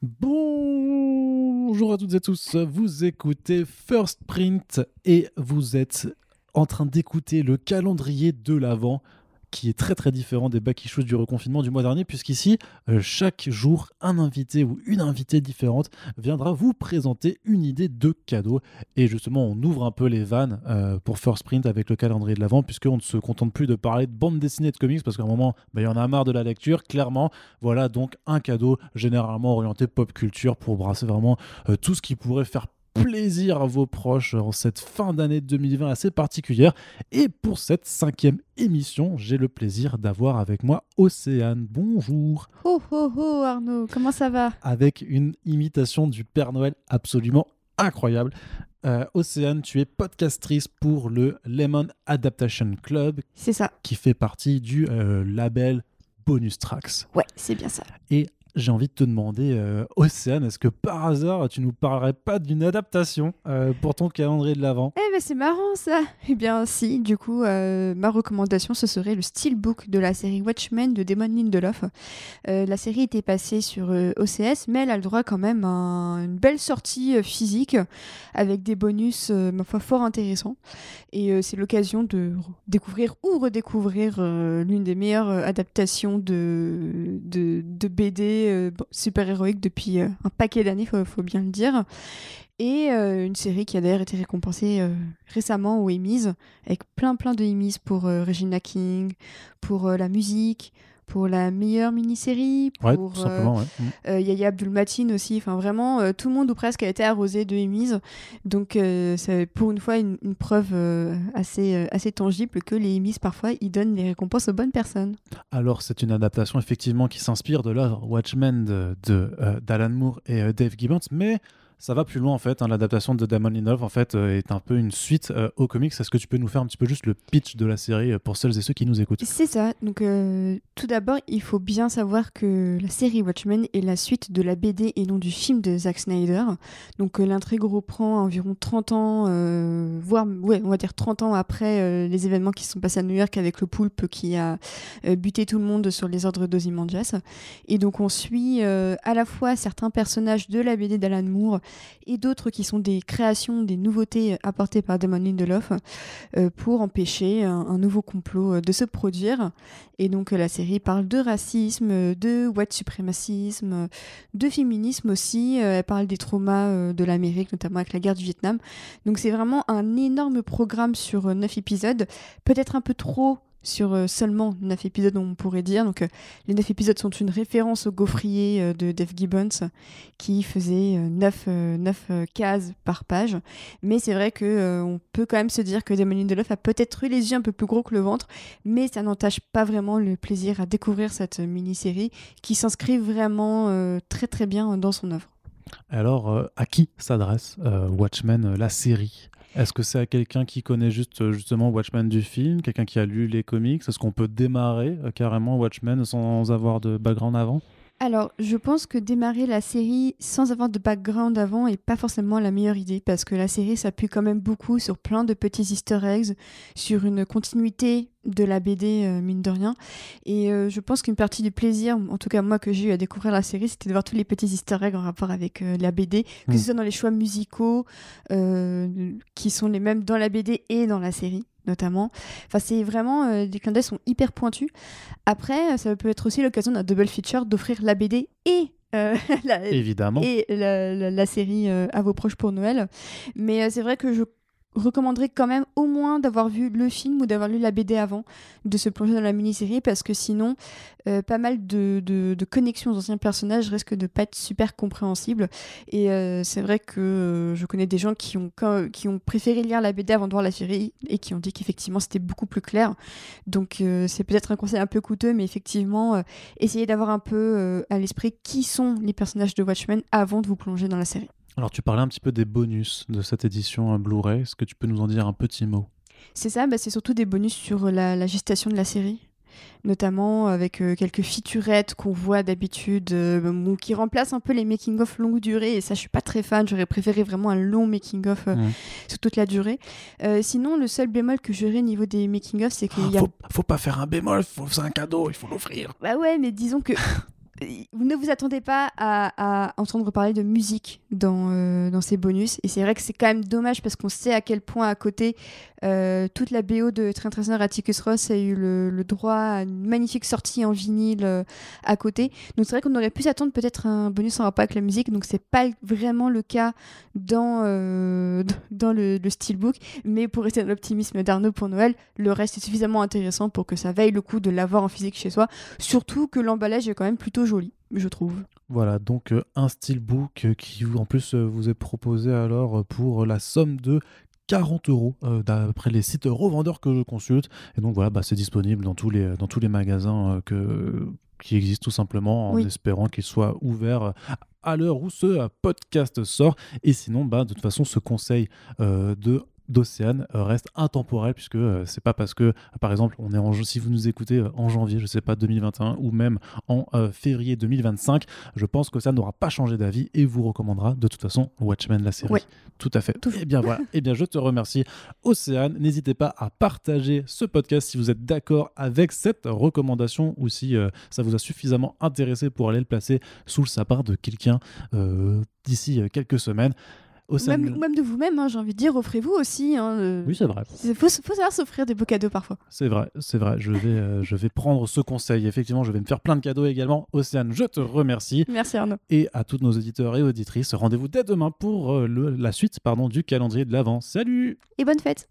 Bonjour à toutes et tous, vous écoutez First Print et vous êtes en train d'écouter le calendrier de l'Avent qui est très très différent des back issues du reconfinement du mois dernier, puisqu'ici, euh, chaque jour, un invité ou une invitée différente viendra vous présenter une idée de cadeau. Et justement, on ouvre un peu les vannes euh, pour First Print avec le calendrier de l'avant, puisqu'on ne se contente plus de parler de bande dessinée de comics, parce qu'à un moment, bah, il y en a marre de la lecture, clairement. Voilà donc un cadeau généralement orienté pop culture pour brasser vraiment euh, tout ce qui pourrait faire plaisir à vos proches en cette fin d'année 2020 assez particulière. Et pour cette cinquième émission, j'ai le plaisir d'avoir avec moi Océane. Bonjour. Oh oh oh Arnaud, comment ça va? Avec une imitation du Père Noël absolument incroyable. Euh, Océane, tu es podcastrice pour le Lemon Adaptation Club. C'est ça. Qui fait partie du euh, label Bonus Tracks. Ouais, c'est bien ça. Et j'ai envie de te demander, euh, Océane, est-ce que par hasard tu nous parlerais pas d'une adaptation euh, pour ton calendrier de l'Avent? Eh ben c'est marrant ça Eh bien si, du coup, euh, ma recommandation ce serait le steelbook de la série Watchmen de Damon Lindelof. la série était passée sur OCS, mais elle a le droit quand même à une belle sortie physique avec des bonus, ma foi, fort intéressants. Et c'est l'occasion de découvrir ou redécouvrir l'une des meilleures adaptations de, de BD euh, super-héroïque depuis euh, un paquet d'années, faut, faut bien le dire. Et euh, une série qui a d'ailleurs été récompensée récemment aux Emmys, avec plein plein de Emmys pour Regina King, pour la musique, pour la meilleure mini-série, pour euh, mm. euh, Yaya Abdul Matin aussi. Enfin, vraiment, euh, tout le monde ou presque a été arrosé de Emmys. Donc, c'est pour une fois une, preuve assez, assez tangible que les Emmys, parfois, ils donnent les récompenses aux bonnes personnes. Alors, c'est une adaptation effectivement qui s'inspire de l'œuvre Watchmen de, de d'Alan Moore et Dave Gibbons, mais ça va plus loin en fait. Hein. L'adaptation de Damon Lindelof en fait euh, est un peu une suite euh, aux comics. Est-ce que tu peux nous faire un petit peu juste le pitch de la série euh, pour celles et ceux qui nous écoutent? C'est ça. Donc tout d'abord, il faut bien savoir que la série Watchmen est la suite de la BD et non du film de Zack Snyder. Donc l'intrigue reprend environ 30 ans, voire ouais, on va dire 30 ans après les événements qui se sont passés à New York avec le poulpe qui a buté tout le monde sur les ordres d'Ozymandias. Et donc on suit à la fois certains personnages de la BD d'Alan Moore et d'autres qui sont des créations, des nouveautés apportées par Damon Lindelof euh, pour empêcher un, nouveau complot euh, de se produire. Et donc la série parle de racisme, de white suprémacisme, de féminisme aussi. elle parle des traumas de l'Amérique, notamment avec la guerre du Vietnam. Donc c'est vraiment un énorme programme sur neuf épisodes, peut-être un peu trop sur euh, seulement 9 épisodes, on pourrait dire. Donc, euh, les 9 épisodes sont une référence au gaufrier euh, de Dave Gibbons qui faisait 9, 9 cases par page. Mais c'est vrai que on peut quand même se dire que Damon Lindelof a peut-être eu les yeux un peu plus gros que le ventre, mais ça n'entache pas vraiment le plaisir à découvrir cette mini-série qui s'inscrit vraiment très très bien dans son œuvre. Alors, à qui s'adresse Watchmen, la série? Est-ce que c'est à quelqu'un qui connaît juste euh, justement Watchmen du film, quelqu'un qui a lu les comics? Est-ce qu'on peut démarrer euh, carrément Watchmen sans avoir de background avant? Alors, je pense que démarrer la série sans avoir de background avant est pas forcément la meilleure idée parce que la série s'appuie quand même beaucoup sur plein de petits easter eggs, sur une continuité de la BD, euh, mine de rien. Et euh, je pense qu'une partie du plaisir, en tout cas moi que j'ai eu à découvrir la série, c'était de voir tous les petits easter eggs en rapport avec euh, la BD, que ce hmm. soit dans les choix musicaux, qui sont les mêmes dans la BD et dans la série notamment. Enfin, c'est vraiment euh, des clins d'œil sont hyper pointus. Après, ça peut être aussi l'occasion d'un double feature d'offrir la BD et euh, la, Évidemment. et la, série euh, à vos proches pour Noël. Mais c'est vrai que je recommanderais quand même au moins d'avoir vu le film ou d'avoir lu la BD avant de se plonger dans la mini-série parce que sinon, euh, pas mal de, connexions aux anciens personnages risquent de pas être super compréhensibles. Et euh, c'est vrai que euh, je connais des gens qui ont préféré lire la BD avant de voir la série et qui ont dit qu'effectivement c'était beaucoup plus clair. Donc c'est peut-être un conseil un peu coûteux, mais effectivement, essayez d'avoir un peu à l'esprit qui sont les personnages de Watchmen avant de vous plonger dans la série. Alors tu parlais un petit peu des bonus de cette édition Blu-ray. Est-ce que tu peux nous en dire un petit mot? C'est ça, bah, c'est surtout des bonus sur la, gestation de la série notamment avec euh, quelques featurettes qu'on voit d'habitude, euh, qui remplacent un peu les making-of longue durée. Et ça, je suis pas très fan. J'aurais préféré vraiment un long making-of euh, sur toute la durée. sinon, le seul bémol que j'aurais au niveau des making-of, c'est qu'il y a. Faut, faut, pas faire un bémol, faut, c'est un cadeau, il faut l'offrir. Bah ouais, mais disons que ne vous attendez pas à, entendre parler de musique dans, euh, dans ces bonus. Et c'est vrai que c'est quand même dommage parce qu'on sait à quel point à côté, euh, toute la BO de Trent Reznor Atticus Ross a eu le, droit à une magnifique sortie en vinyle euh, à côté. Donc c'est vrai qu'on aurait pu s'attendre peut-être un bonus en rapport avec la musique. Donc c'est pas vraiment le cas dans, dans le, le steelbook. Mais pour rester dans l'optimisme d'Arnaud pour Noël, le reste est suffisamment intéressant pour que ça vaille le coup de l'avoir en physique chez soi. Surtout que l'emballage est quand même plutôt joli, je trouve. Voilà, donc euh, un steelbook euh, qui en plus euh, vous est proposé alors pour la somme de 40 euros d'après les sites revendeurs que je consulte. Et donc voilà, bah, c'est disponible dans tous les, dans tous les magasins que, qui existent tout simplement en espérant qu'ils soient ouverts à l'heure où ce podcast sort. Et sinon, bah, de toute façon, ce conseil de d'Océane euh, reste intemporel puisque euh, c'est pas parce que par exemple on est en si vous nous écoutez euh, en janvier je sais pas 2021 ou même en février 2025 je pense que ça n'aura pas changé d'avis et vous recommandera de toute façon Watchmen la série. Tout à fait. Et eh bien voilà. Et eh bien je te remercie Océane. N'hésitez pas à partager ce podcast si vous êtes d'accord avec cette recommandation ou si ça vous a suffisamment intéressé pour aller le placer sous le sapin de quelqu'un d'ici quelques semaines même, même, de vous-même, hein, j'ai envie de dire, offrez-vous aussi. Hein, euh. Oui, c'est vrai. Il faut, faut, savoir s'offrir des beaux cadeaux parfois. C'est vrai, c'est vrai. Je vais, euh, je vais prendre ce conseil. Effectivement, je vais me faire plein de cadeaux également. Océane, je te remercie. Merci Arnaud. Et à tous nos auditeurs et auditrices, rendez-vous dès demain pour euh, le, la suite pardon, du calendrier de l'Avent. Salut Et bonne fête